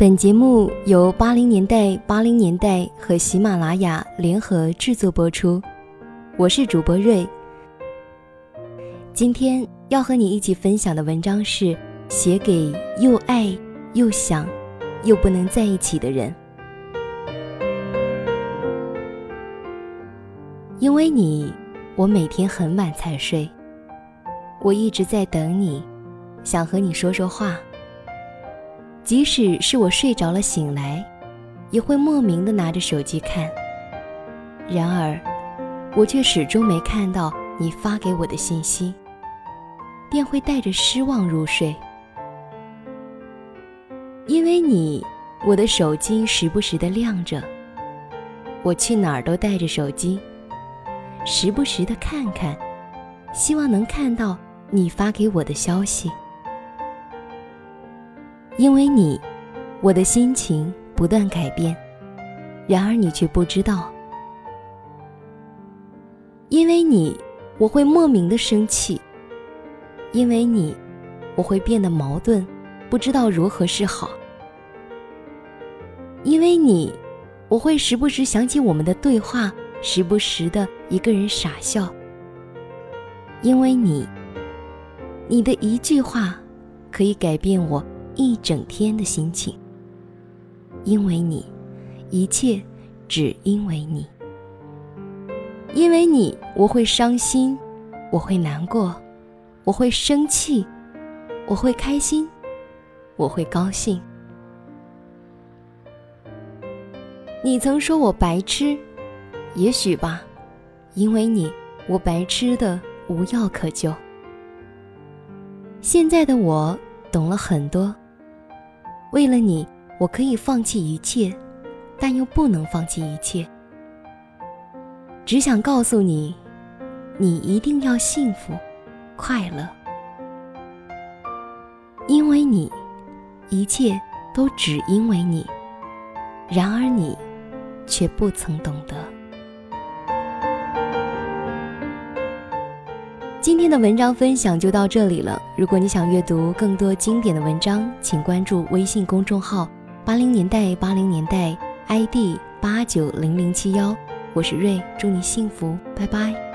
本节目由八零年代八零年代和喜马拉雅联合制作播出，我是主播瑞。今天要和你一起分享的文章是写给又爱又想又不能在一起的人。因为你，我每天很晚才睡。我一直在等你，想和你说说话。即使是我睡着了醒来，也会莫名的拿着手机看。然而，我却始终没看到你发给我的信息，便会带着失望入睡。因为你，我的手机时不时的亮着。我去哪儿都带着手机，时不时的看看，希望能看到你发给我的消息。因为你，我的心情不断改变，然而你却不知道。因为你，我会莫名的生气。因为你，我会变得矛盾，不知道如何是好。因为你，我会时不时想起我们的对话，时不时的一个人傻笑。因为你，你的一句话，可以改变我。一整天的心情，因为你，一切只因为你。因为你，我会伤心，我会难过，我会生气，我会开心，我会高兴。你曾说我白痴，也许吧，因为你，我白痴的无药可救。现在的我懂了很多。为了你，我可以放弃一切，但又不能放弃一切。只想告诉你，你一定要幸福、快乐，因为你，一切都只因为你。然而你，却不曾懂得。今天的文章分享就到这里了。如果你想阅读更多经典的文章，请关注微信公众号“八零年代八零年代 ”，ID 八九零零七幺。我是瑞，祝你幸福，拜拜。